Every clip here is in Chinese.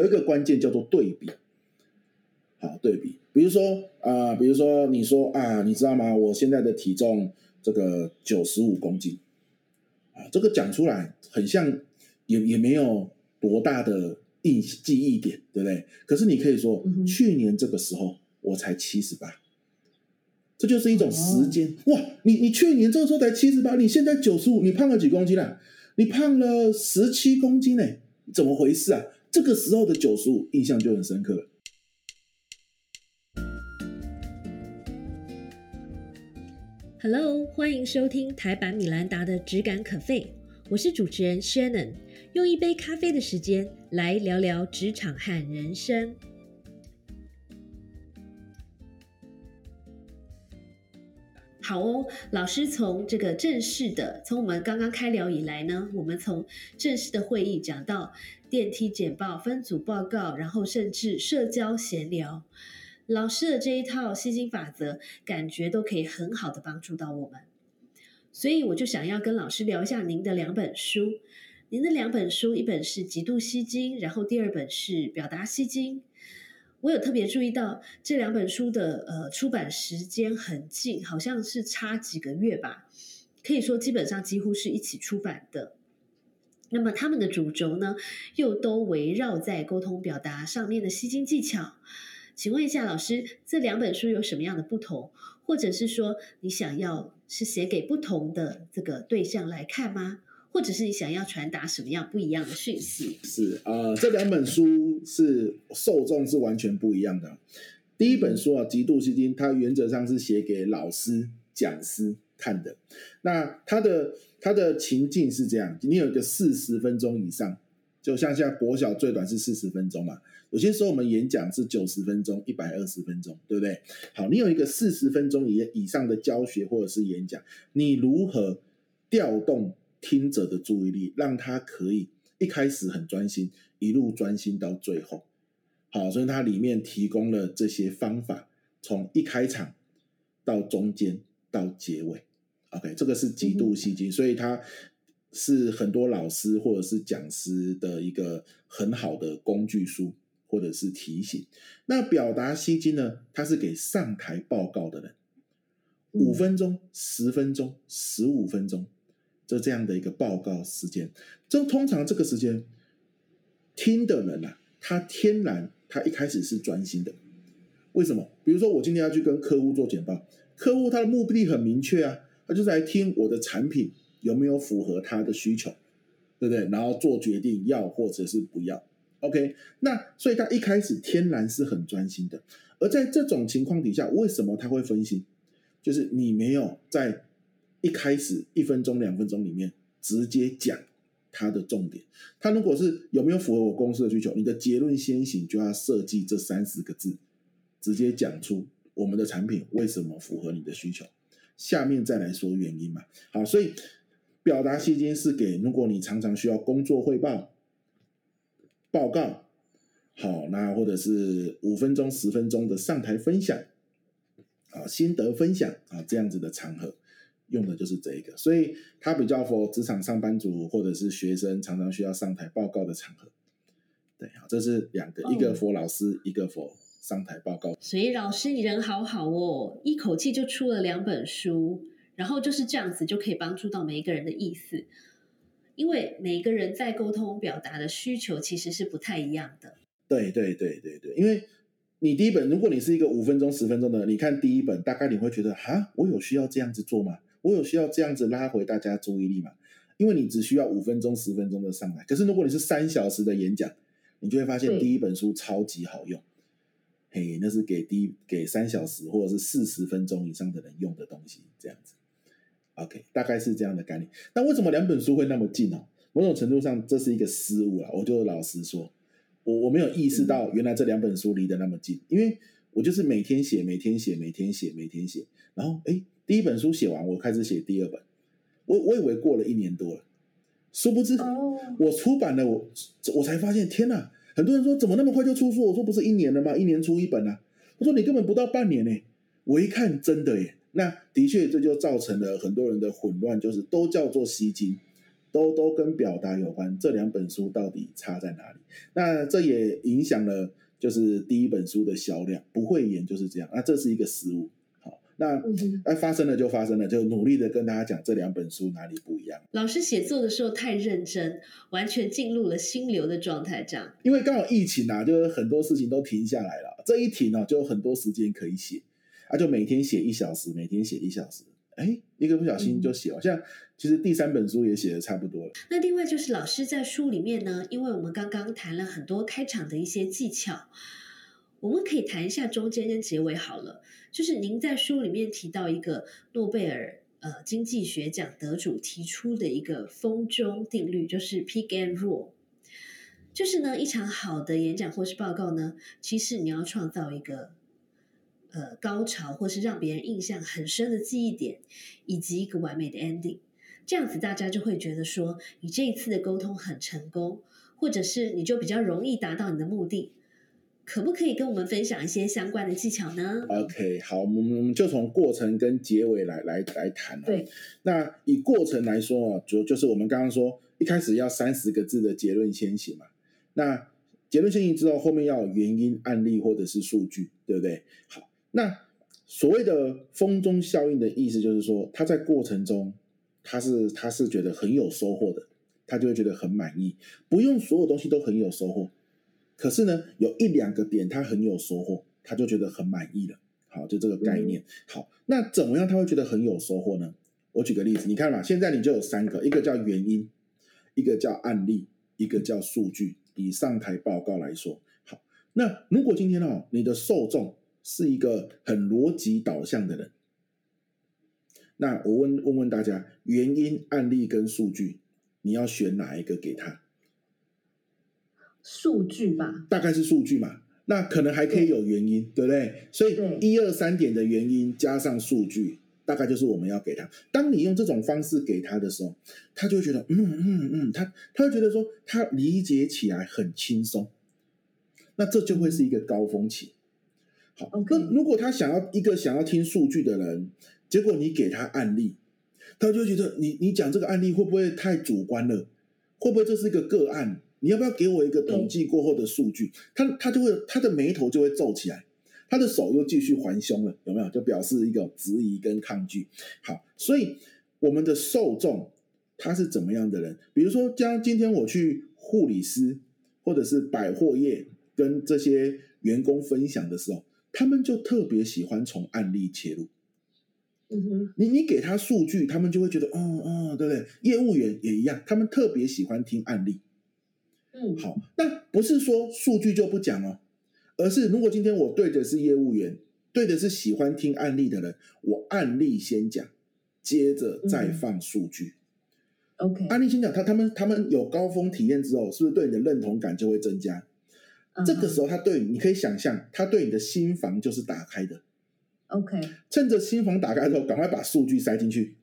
有一个关键叫做对比。好，对比，比如说啊，比如说你说啊，你知道吗？我现在的体重这个九十五公斤，啊，这个讲出来很像，也也没有多大的印记忆点，对不对？可是你可以说，去年这个时候我才七十八，这就是一种时间哇！你你去年这个时候才七十八，你现在九十五，你胖了几公斤啊？你胖了十七公斤呢？怎么回事啊？这个时候的九十五印象就很深刻。Hello，欢迎收听台版米兰达的只感可废，我是主持人 Shannon，用一杯咖啡的时间来聊聊职场和人生。好哦，老师从这个正式的，从我们刚刚开聊以来呢，我们从正式的会议讲到电梯简报、分组报告，然后甚至社交闲聊。老师的这一套吸金法则，感觉都可以很好的帮助到我们，所以我就想要跟老师聊一下您的两本书。您的两本书，一本是《极度吸金》，然后第二本是《表达吸金》。我有特别注意到这两本书的呃出版时间很近，好像是差几个月吧，可以说基本上几乎是一起出版的。那么他们的主轴呢，又都围绕在沟通表达上面的吸金技巧。请问一下老师，这两本书有什么样的不同？或者是说，你想要是写给不同的这个对象来看吗？或者是你想要传达什么样不一样的讯息？是啊，这两本书是受众是完全不一样的。第一本书啊，《极度吸金》，它原则上是写给老师、讲师看的。那它的它的情境是这样：你有一个四十分钟以上。就像现在国小最短是四十分钟嘛，有些时候我们演讲是九十分钟、一百二十分钟，对不对？好，你有一个四十分钟以以上的教学或者是演讲，你如何调动听者的注意力，让他可以一开始很专心，一路专心到最后？好，所以它里面提供了这些方法，从一开场到中间到结尾，OK，这个是极度吸睛，所以它。是很多老师或者是讲师的一个很好的工具书，或者是提醒。那表达吸睛呢？它是给上台报告的人，五分钟、十分钟、十五分钟，就这样的一个报告时间。这通常这个时间听的人啊，他天然他一开始是专心的。为什么？比如说我今天要去跟客户做简报，客户他的目的很明确啊，他就是来听我的产品。有没有符合他的需求，对不对？然后做决定要或者是不要，OK？那所以他一开始天然是很专心的，而在这种情况底下，为什么他会分心？就是你没有在一开始一分钟、两分钟里面直接讲它的重点。它如果是有没有符合我公司的需求，你的结论先行就要设计这三十个字，直接讲出我们的产品为什么符合你的需求，下面再来说原因嘛。好，所以。表达吸金是给如果你常常需要工作汇报、报告，好，那或者是五分钟、十分钟的上台分享，啊，心得分享啊，这样子的场合用的就是这一个，所以它比较符合职场上班族或者是学生常常需要上台报告的场合。对，好，这是两个，一个 for 老师，一个 for 上台报告。所以老师你人好好哦，一口气就出了两本书。然后就是这样子，就可以帮助到每一个人的意思，因为每一个人在沟通表达的需求其实是不太一样的。对对对对对，因为你第一本，如果你是一个五分钟、十分钟的，你看第一本，大概你会觉得，哈，我有需要这样子做吗？我有需要这样子拉回大家注意力嘛？因为你只需要五分钟、十分钟的上来。可是如果你是三小时的演讲，你就会发现第一本书超级好用。嘿，那是给第给三小时或者是四十分钟以上的人用的东西，这样子。OK，大概是这样的概念。那为什么两本书会那么近哦？某种程度上，这是一个失误啊。我就老实说，我我没有意识到原来这两本书离得那么近，因为我就是每天写，每天写，每天写，每天写。然后，哎，第一本书写完，我开始写第二本。我我以为过了一年多了，殊不知，我出版了，我我才发现，天哪！很多人说怎么那么快就出书？我说不是一年了吗？一年出一本啊？我说你根本不到半年呢。我一看，真的耶。那的确，这就造成了很多人的混乱，就是都叫做吸金，都都跟表达有关。这两本书到底差在哪里？那这也影响了就是第一本书的销量。不会演就是这样，那这是一个失误。好，那哎发生了就发生了，就努力的跟大家讲这两本书哪里不一样。老师写作的时候太认真，完全进入了心流的状态，这样。因为刚好疫情啊，就是很多事情都停下来了，这一停呢，就有很多时间可以写。啊，就每天写一小时，每天写一小时，哎，一个不小心就写了。像其实第三本书也写的差不多了。那另外就是老师在书里面呢，因为我们刚刚谈了很多开场的一些技巧，我们可以谈一下中间跟结尾好了。就是您在书里面提到一个诺贝尔呃经济学奖得主提出的一个风中定律，就是 Peak and Rule，就是呢一场好的演讲或是报告呢，其实你要创造一个。呃，高潮或是让别人印象很深的记忆点，以及一个完美的 ending，这样子大家就会觉得说你这一次的沟通很成功，或者是你就比较容易达到你的目的。可不可以跟我们分享一些相关的技巧呢？OK，好，我们我们就从过程跟结尾来来来谈。对，那以过程来说啊，主就是我们刚刚说一开始要三十个字的结论先行嘛。那结论先行之后，后面要有原因、案例或者是数据，对不对？好。那所谓的风中效应的意思，就是说他在过程中，他是他是觉得很有收获的，他就会觉得很满意。不用所有东西都很有收获，可是呢，有一两个点他很有收获，他就觉得很满意了。好，就这个概念。好，那怎么样他会觉得很有收获呢？我举个例子，你看嘛，现在你就有三个，一个叫原因，一个叫案例，一个叫数据。以上台报告来说，好，那如果今天哦，你的受众。是一个很逻辑导向的人。那我问问问大家，原因、案例跟数据，你要选哪一个给他？数据吧，大概是数据嘛。那可能还可以有原因，对不对？所以一二三点的原因加上数据，大概就是我们要给他。当你用这种方式给他的时候，他就会觉得，嗯嗯嗯，他他会觉得说，他理解起来很轻松。那这就会是一个高峰期。好那如果他想要一个想要听数据的人，结果你给他案例，他就觉得你你讲这个案例会不会太主观了？会不会这是一个个案？你要不要给我一个统计过后的数据？他他就会他的眉头就会皱起来，他的手又继续环胸了，有没有？就表示一个质疑跟抗拒。好，所以我们的受众他是怎么样的人？比如说，将今天我去护理师或者是百货业跟这些员工分享的时候。他们就特别喜欢从案例切入，嗯哼，你你给他数据，他们就会觉得，哦哦，对不对？业务员也一样，他们特别喜欢听案例。嗯，好，那不是说数据就不讲哦，而是如果今天我对的是业务员，对的是喜欢听案例的人，我案例先讲，接着再放数据。OK，案例先讲，他他们他们有高峰体验之后，是不是对你的认同感就会增加？这个时候，他对你，你可以想象，他对你的心房就是打开的。OK，趁着心房打开之后，赶快把数据塞进去，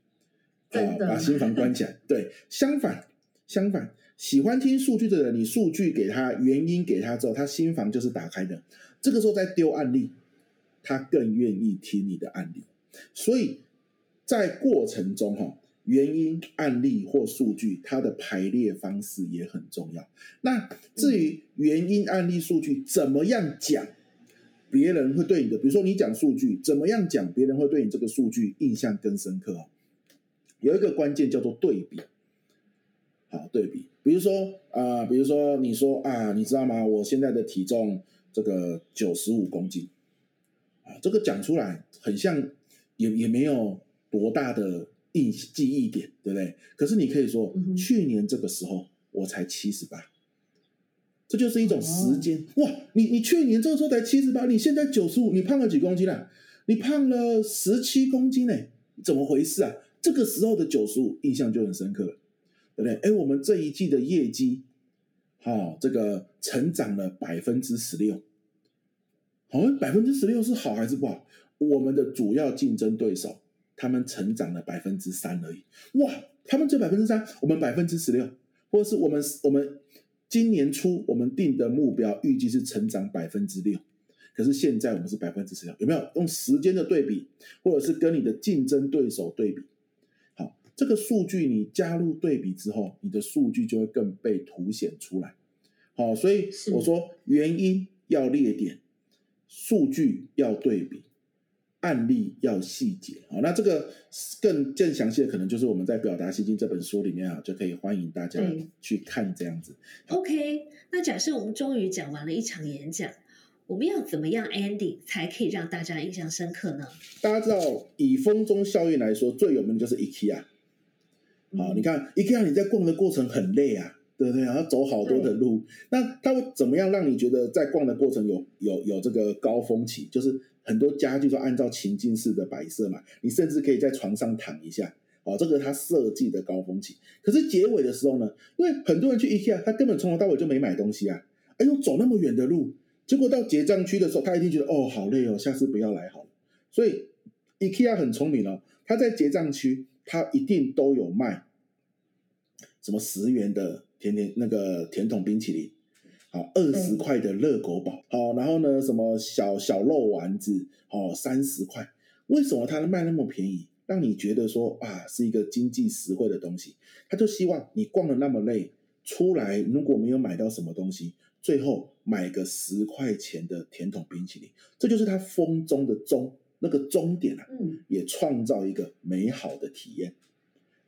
啊，把心房关起来。对，相反，相反，喜欢听数据的人，你数据给他，原因给他之后，他心房就是打开的。这个时候再丢案例，他更愿意听你的案例。所以在过程中，哈。原因、案例或数据，它的排列方式也很重要。那至于原因、案例、数据怎么样讲，别人会对你的，比如说你讲数据怎么样讲，别人会对你这个数据印象更深刻哦。有一个关键叫做对比，好对比。比如说啊，比如说你说啊，你知道吗？我现在的体重这个九十五公斤啊，这个讲出来很像，也也没有多大的。印记忆点，对不对？可是你可以说，去年这个时候我才七十八，这就是一种时间哇！你你去年这个时候才七十八，你现在九十五，你胖了几公斤了？你胖了十七公斤呢？怎么回事啊？这个时候的九十五印象就很深刻了，对不对？哎，我们这一季的业绩，好，这个成长了百分之十六，好，百分之十六是好还是不好？我们的主要竞争对手。他们成长了百分之三而已，哇！他们这百分之三，我们百分之十六，或者是我们我们今年初我们定的目标预计是成长百分之六，可是现在我们是百分之十六，有没有用时间的对比，或者是跟你的竞争对手对比？好，这个数据你加入对比之后，你的数据就会更被凸显出来。好，所以我说原因要列点，数据要对比，案例要细节。好，那这个更更详细的可能就是我们在《表达心经》这本书里面啊，就可以欢迎大家去看这样子。OK，那假设我们终于讲完了一场演讲。我们要怎么样 ending 才可以让大家印象深刻呢？大家知道，以风中效应来说，最有名的就是 IKEA。好，你看 IKEA，你在逛的过程很累啊，对不对？要走好多的路。那它会怎么样让你觉得在逛的过程有有有这个高峰期？就是很多家具都按照情境式的摆设嘛，你甚至可以在床上躺一下。哦，这个它设计的高峰期。可是结尾的时候呢？因为很多人去 IKEA，他根本从头到尾就没买东西啊，哎呦，走那么远的路。结果到结账区的时候，他一定觉得哦好累哦，下次不要来好了。所以 IKEA 很聪明哦，他在结账区，他一定都有卖什么十元的甜甜那个甜筒冰淇淋，好二十块的热狗堡，好然后呢什么小小肉丸子，哦三十块。为什么他能卖那么便宜，让你觉得说啊是一个经济实惠的东西？他就希望你逛的那么累，出来如果没有买到什么东西。最后买个十块钱的甜筒冰淇淋，这就是他风中的终那个终点啊，嗯，也创造一个美好的体验。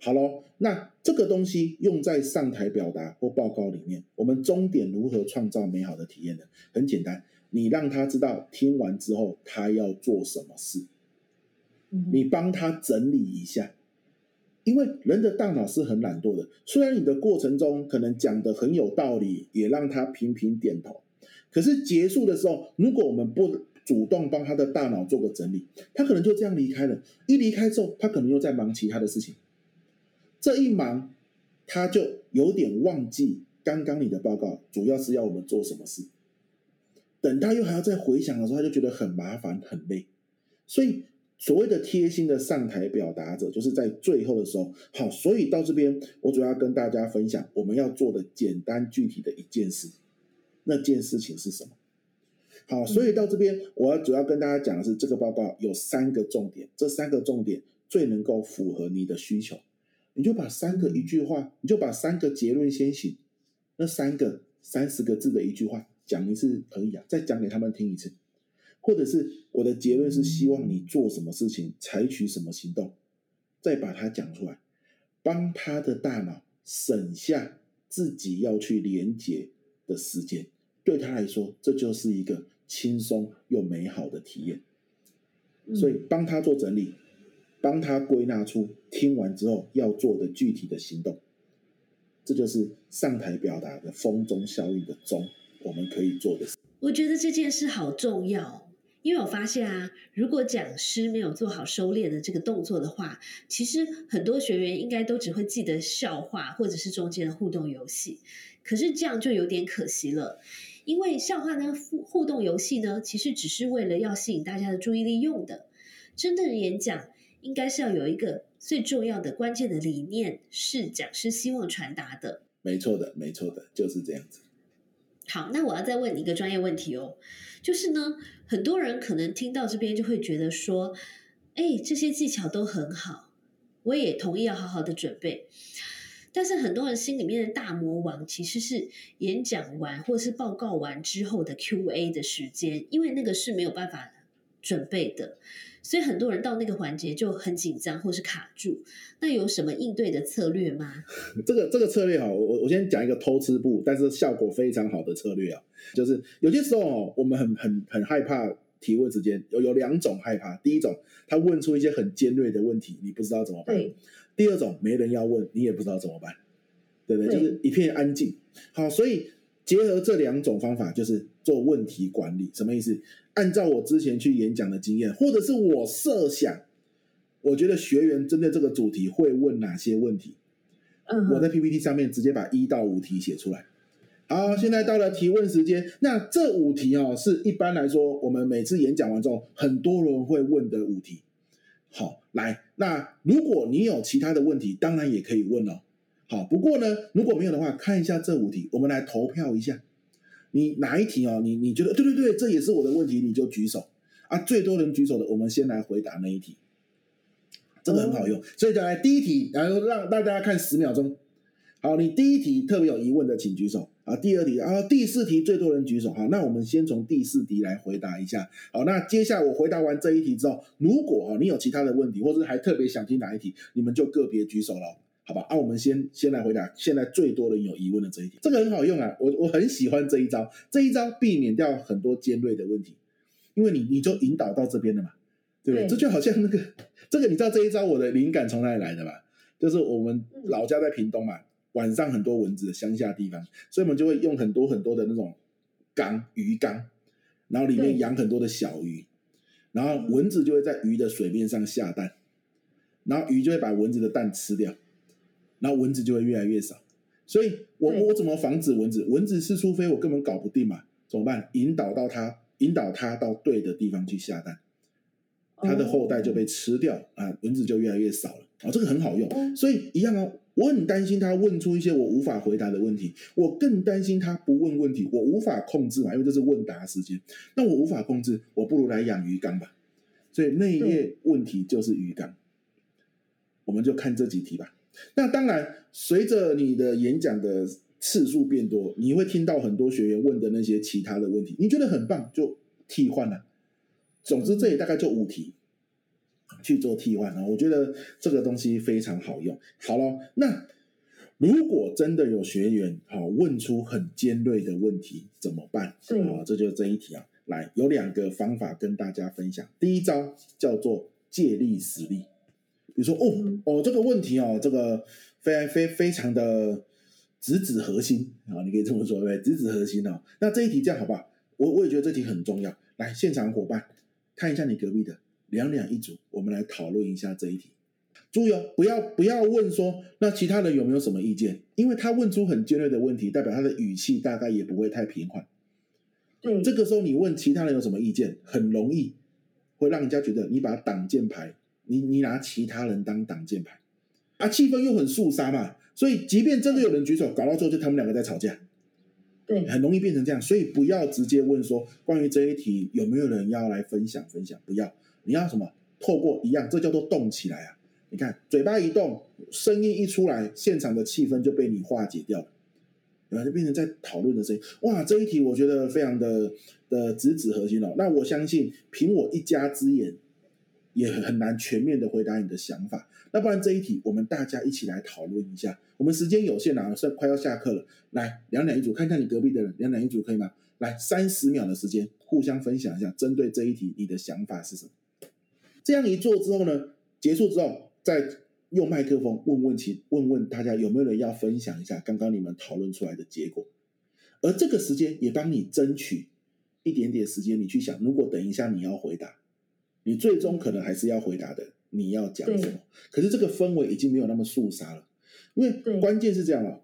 好喽，那这个东西用在上台表达或报告里面，我们终点如何创造美好的体验呢？很简单，你让他知道听完之后他要做什么事，你帮他整理一下。因为人的大脑是很懒惰的，虽然你的过程中可能讲的很有道理，也让他频频点头，可是结束的时候，如果我们不主动帮他的大脑做个整理，他可能就这样离开了。一离开之后，他可能又在忙其他的事情，这一忙，他就有点忘记刚刚你的报告主要是要我们做什么事。等他又还要再回想的时候，他就觉得很麻烦很累，所以。所谓的贴心的上台表达者，就是在最后的时候，好，所以到这边，我主要跟大家分享我们要做的简单具体的一件事，那件事情是什么？好，所以到这边，我要主要跟大家讲的是，这个报告有三个重点，这三个重点最能够符合你的需求，你就把三个一句话，你就把三个结论先写，那三个三十个字的一句话讲一次可以啊，再讲给他们听一次。或者是我的结论是希望你做什么事情，采取什么行动，再把它讲出来，帮他的大脑省下自己要去连接的时间，对他来说，这就是一个轻松又美好的体验。所以帮他做整理，帮他归纳出听完之后要做的具体的行动，这就是上台表达的风中效应的中，我们可以做的。我觉得这件事好重要。因为我发现啊，如果讲师没有做好收敛的这个动作的话，其实很多学员应该都只会记得笑话或者是中间的互动游戏。可是这样就有点可惜了，因为笑话呢、互互动游戏呢，其实只是为了要吸引大家的注意力用的。真正的演讲应该是要有一个最重要的关键的理念，是讲师希望传达的。没错的，没错的，就是这样子。好，那我要再问你一个专业问题哦，就是呢，很多人可能听到这边就会觉得说，哎，这些技巧都很好，我也同意要好好的准备，但是很多人心里面的大魔王其实是演讲完或是报告完之后的 Q&A 的时间，因为那个是没有办法准备的。所以很多人到那个环节就很紧张，或是卡住。那有什么应对的策略吗？这个这个策略哈，我我先讲一个偷吃步，但是效果非常好的策略啊，就是有些时候哦，我们很很很害怕提问时间，有有两种害怕。第一种，他问出一些很尖锐的问题，你不知道怎么办；第二种，没人要问，你也不知道怎么办，对不对？就是一片安静。好，所以结合这两种方法，就是做问题管理。什么意思？按照我之前去演讲的经验，或者是我设想，我觉得学员针对这个主题会问哪些问题？嗯，我在 PPT 上面直接把一到五题写出来。好，现在到了提问时间。那这五题哦，是一般来说我们每次演讲完之后，很多人会问的五题。好，来，那如果你有其他的问题，当然也可以问哦。好，不过呢，如果没有的话，看一下这五题，我们来投票一下。你哪一题哦？你你觉得对对对，这也是我的问题，你就举手啊！最多人举手的，我们先来回答那一题。这个很好用。所以再来第一题，然后让大家看十秒钟。好，你第一题特别有疑问的，请举手。啊，第二题，然后第四题最多人举手。好，那我们先从第四题来回答一下。好，那接下来我回答完这一题之后，如果啊你有其他的问题，或者还特别想听哪一题，你们就个别举手了，好吧？啊，我们先先来回答现在最多人有疑问的这一点，这个很好用啊，我我很喜欢这一招，这一招避免掉很多尖锐的问题，因为你你就引导到这边了嘛，对不对？这就好像那个这个你知道这一招我的灵感从哪里来的吧？就是我们老家在屏东嘛。晚上很多蚊子的乡下地方，所以我们就会用很多很多的那种缸鱼缸，然后里面养很多的小鱼，然后蚊子就会在鱼的水面上下蛋，然后鱼就会把蚊子的蛋吃掉，然后蚊子就会越来越少。所以我我怎么防止蚊子？蚊子是除非我根本搞不定嘛，怎么办？引导到它，引导它到对的地方去下蛋，它的后代就被吃掉啊，蚊子就越来越少了啊，这个很好用。所以一样啊。我很担心他问出一些我无法回答的问题，我更担心他不问问题，我无法控制嘛，因为这是问答时间。那我无法控制，我不如来养鱼缸吧。所以那一页问题就是鱼缸，我们就看这几题吧。那当然，随着你的演讲的次数变多，你会听到很多学员问的那些其他的问题，你觉得很棒，就替换了。总之，这里大概就五题。去做替换啊，我觉得这个东西非常好用。好了，那如果真的有学员好问出很尖锐的问题怎么办？对啊，这就是这一题啊。来，有两个方法跟大家分享。第一招叫做借力使力，比如说哦哦这个问题哦，这个非非非常的直指核心啊，你可以这么说对，直指核心哦。那这一题这样好不好？我我也觉得这题很重要。来，现场伙伴看一下你隔壁的。两两一组，我们来讨论一下这一题。注意哦，不要不要问说那其他人有没有什么意见，因为他问出很尖锐的问题，代表他的语气大概也不会太平缓。对，这个时候你问其他人有什么意见，很容易会让人家觉得你把挡箭牌，你你拿其他人当挡箭牌，啊，气氛又很肃杀嘛，所以即便真的有人举手，搞到最后就他们两个在吵架。对，很容易变成这样，所以不要直接问说关于这一题有没有人要来分享分享，不要。你要什么？透过一样，这叫做动起来啊！你看，嘴巴一动，声音一出来，现场的气氛就被你化解掉了，然后就变成在讨论的声音。哇，这一题我觉得非常的的直指核心哦。那我相信，凭我一家之言，也很难全面的回答你的想法。那不然这一题，我们大家一起来讨论一下。我们时间有限啊，是快要下课了。来，两两一组，看看你隔壁的人，两两一组可以吗？来，三十秒的时间，互相分享一下，针对这一题，你的想法是什么？这样一做之后呢，结束之后再用麦克风问问其问问大家有没有人要分享一下刚刚你们讨论出来的结果，而这个时间也帮你争取一点点时间，你去想，如果等一下你要回答，你最终可能还是要回答的，你要讲什么？可是这个氛围已经没有那么肃杀了，因为关键是这样哦，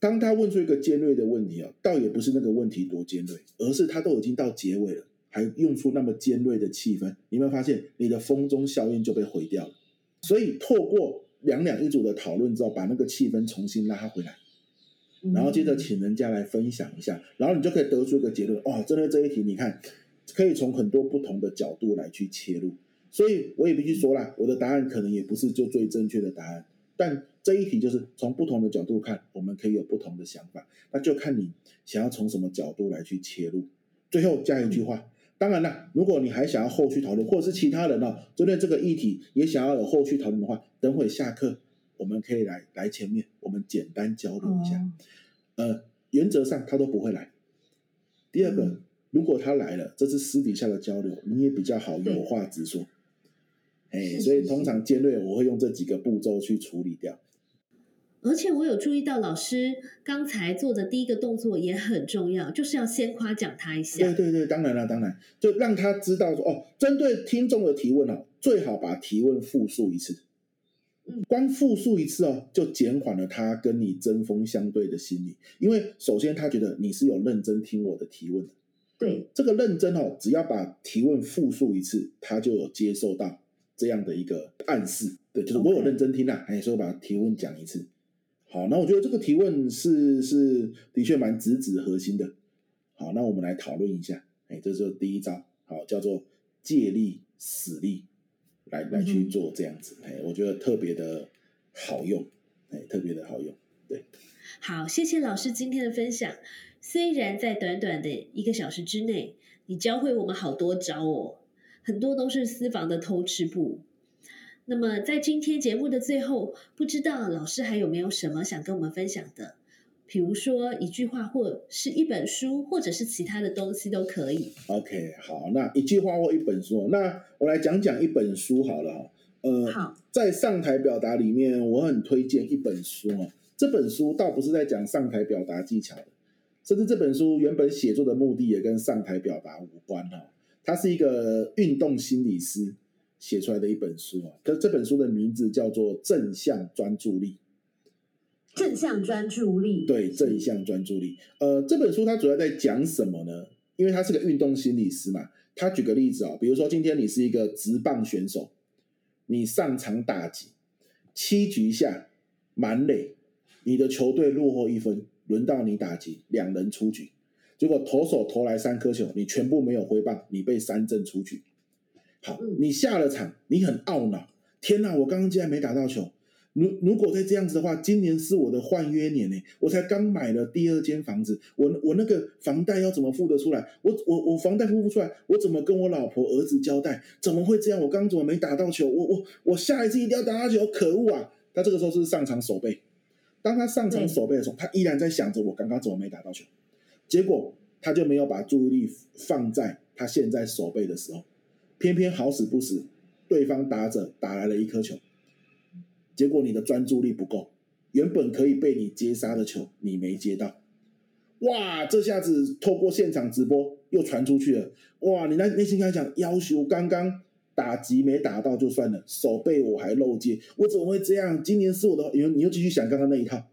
当他问出一个尖锐的问题哦，倒也不是那个问题多尖锐，而是他都已经到结尾了。还用出那么尖锐的气氛，你有没有发现你的风中效应就被毁掉了？所以透过两两一组的讨论之后，把那个气氛重新拉回来，然后接着请人家来分享一下，然后你就可以得出一个结论：哦，针对这一题，你看可以从很多不同的角度来去切入。所以我也必须说啦，我的答案可能也不是就最正确的答案，但这一题就是从不同的角度看，我们可以有不同的想法，那就看你想要从什么角度来去切入。最后加一句话。当然啦，如果你还想要后续讨论，或者是其他人哦，针对这个议题也想要有后续讨论的话，等会下课我们可以来来前面，我们简单交流一下。呃，原则上他都不会来。第二个，如果他来了，这是私底下的交流，你也比较好有话直说。哎，所以通常尖锐我会用这几个步骤去处理掉。而且我有注意到，老师刚才做的第一个动作也很重要，就是要先夸奖他一下。对对对，当然了，当然，就让他知道说，哦，针对听众的提问哦，最好把提问复述一次。嗯，光复述一次哦，就减缓了他跟你针锋相对的心理，因为首先他觉得你是有认真听我的提问的。对，这个认真哦，只要把提问复述一次，他就有接受到这样的一个暗示。对，就是我有认真听啊，哎，所以我把提问讲一次。好，那我觉得这个提问是是的确蛮直指核心的。好，那我们来讨论一下。哎，这是第一招，好，叫做借力使力。来来去做这样子，哎，我觉得特别的好用，哎，特别的好用，对。好，谢谢老师今天的分享。虽然在短短的一个小时之内，你教会我们好多招哦，很多都是私房的偷吃步。那么在今天节目的最后，不知道老师还有没有什么想跟我们分享的？比如说一句话，或是一本书，或者是其他的东西都可以。OK，好，那一句话或一本书，那我来讲讲一本书好了。呃，好，在上台表达里面，我很推荐一本书哦。这本书倒不是在讲上台表达技巧的，甚至这本书原本写作的目的也跟上台表达无关哦。它是一个运动心理师写出来的一本书啊。可这本书的名字叫做《正向专注力》。正向专注力，对，正向专注力。呃，这本书它主要在讲什么呢？因为他是个运动心理师嘛。他举个例子哦，比如说今天你是一个直棒选手，你上场打击，七局下满垒。你的球队落后一分，轮到你打击，两人出局，结果投手投来三颗球，你全部没有挥棒，你被三振出局。好，你下了场，你很懊恼，天哪，我刚刚竟然没打到球。如如果再这样子的话，今年是我的换约年呢，我才刚买了第二间房子，我我那个房贷要怎么付得出来？我我我房贷付不出来，我怎么跟我老婆儿子交代？怎么会这样？我刚刚怎么没打到球？我我我下一次一定要打到球，可恶啊！他这个时候是上场守备。当他上场守备的时候，他依然在想着我刚刚怎么没打到球，结果他就没有把注意力放在他现在守备的时候，偏偏好死不死，对方打者打来了一颗球，结果你的专注力不够，原本可以被你接杀的球你没接到，哇，这下子透过现场直播又传出去了，哇，你那内心开始想，要求刚刚。打击没打到就算了，手背我还漏接，我怎么会这样？今年是我的，你你又继续想刚刚那一套，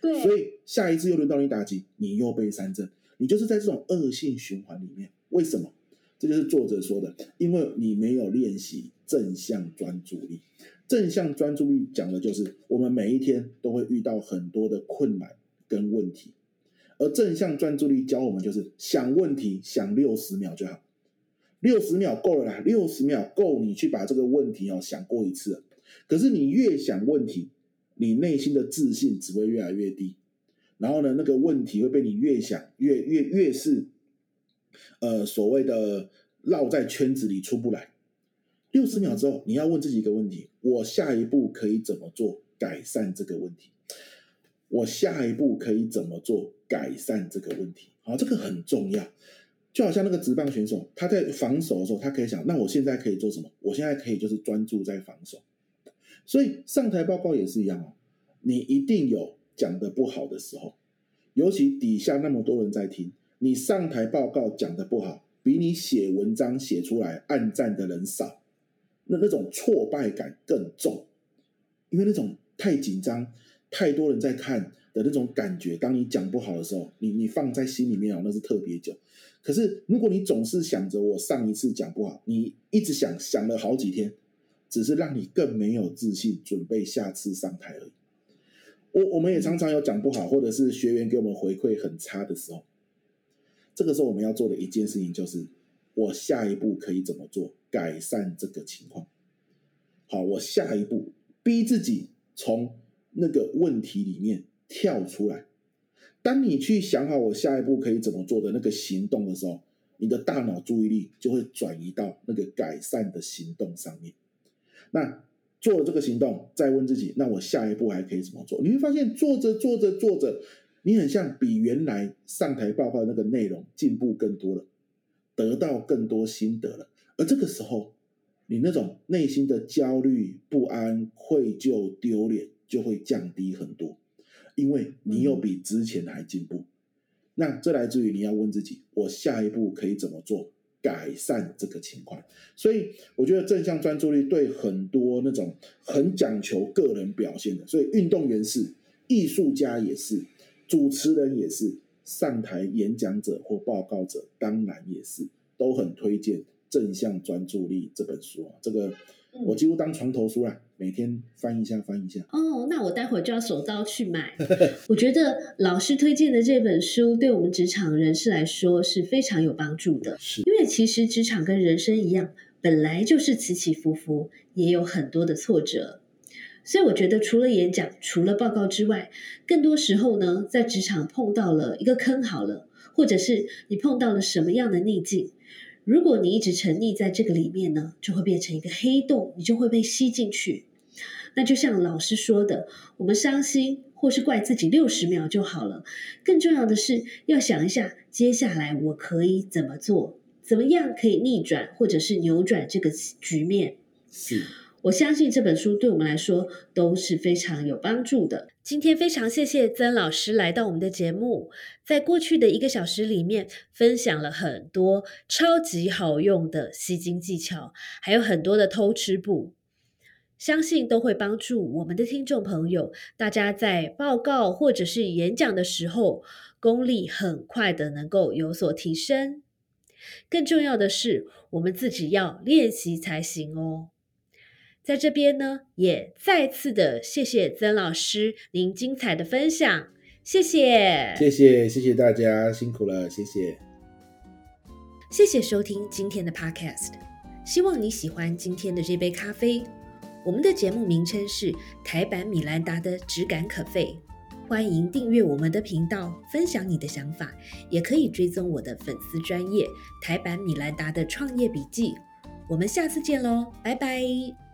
对，所以下一次又轮到你打击，你又被三振，你就是在这种恶性循环里面。为什么？这就是作者说的，因为你没有练习正向专注力。正向专注力讲的就是我们每一天都会遇到很多的困难跟问题，而正向专注力教我们就是想问题想六十秒就好。六十秒够了啦，六十秒够你去把这个问题哦想过一次。可是你越想问题，你内心的自信只会越来越低。然后呢，那个问题会被你越想越越越是，呃，所谓的绕在圈子里出不来。六十秒之后，你要问自己一个问题：我下一步可以怎么做改善这个问题？我下一步可以怎么做改善这个问题？好，这个很重要。就好像那个直棒选手，他在防守的时候，他可以想：那我现在可以做什么？我现在可以就是专注在防守。所以上台报告也是一样哦，你一定有讲的不好的时候，尤其底下那么多人在听，你上台报告讲的不好，比你写文章写出来暗赞的人少，那那种挫败感更重，因为那种太紧张，太多人在看的那种感觉，当你讲不好的时候，你你放在心里面啊，那是特别久。可是，如果你总是想着我上一次讲不好，你一直想想了好几天，只是让你更没有自信，准备下次上台而已。我我们也常常有讲不好，或者是学员给我们回馈很差的时候，这个时候我们要做的一件事情就是，我下一步可以怎么做改善这个情况？好，我下一步逼自己从那个问题里面跳出来。当你去想好我下一步可以怎么做的那个行动的时候，你的大脑注意力就会转移到那个改善的行动上面。那做了这个行动，再问自己，那我下一步还可以怎么做？你会发现，做着做着做着，你很像比原来上台报告那个内容进步更多了，得到更多心得了。而这个时候，你那种内心的焦虑、不安、愧疚、丢脸就会降低很多。因为你又比之前还进步，那这来自于你要问自己：我下一步可以怎么做改善这个情况？所以我觉得正向专注力对很多那种很讲求个人表现的，所以运动员是，艺术家也是，主持人也是，上台演讲者或报告者当然也是，都很推荐《正向专注力》这本书啊，这个。我几乎当床头书啦，每天翻一下翻一下。哦，那我待会儿就要手刀去买。我觉得老师推荐的这本书，对我们职场人士来说是非常有帮助的。是，因为其实职场跟人生一样，本来就是起起伏伏，也有很多的挫折。所以我觉得，除了演讲、除了报告之外，更多时候呢，在职场碰到了一个坑，好了，或者是你碰到了什么样的逆境，如果你一直沉溺在这个里面呢，就会变成一个黑洞，你就会被吸进去。那就像老师说的，我们伤心或是怪自己六十秒就好了，更重要的是要想一下，接下来我可以怎么做，怎么样可以逆转或者是扭转这个局面。是。我相信这本书对我们来说都是非常有帮助的。今天非常谢谢曾老师来到我们的节目，在过去的一个小时里面分享了很多超级好用的吸睛技巧，还有很多的偷吃步，相信都会帮助我们的听众朋友，大家在报告或者是演讲的时候，功力很快的能够有所提升。更重要的是，我们自己要练习才行哦。在这边呢，也再次的谢谢曾老师您精彩的分享，谢谢，谢谢，谢谢大家辛苦了，谢谢，谢谢收听今天的 Podcast，希望你喜欢今天的这杯咖啡。我们的节目名称是台版米兰达的质感可废，欢迎订阅我们的频道，分享你的想法，也可以追踪我的粉丝专业台版米兰达的创业笔记。我们下次见喽，拜拜。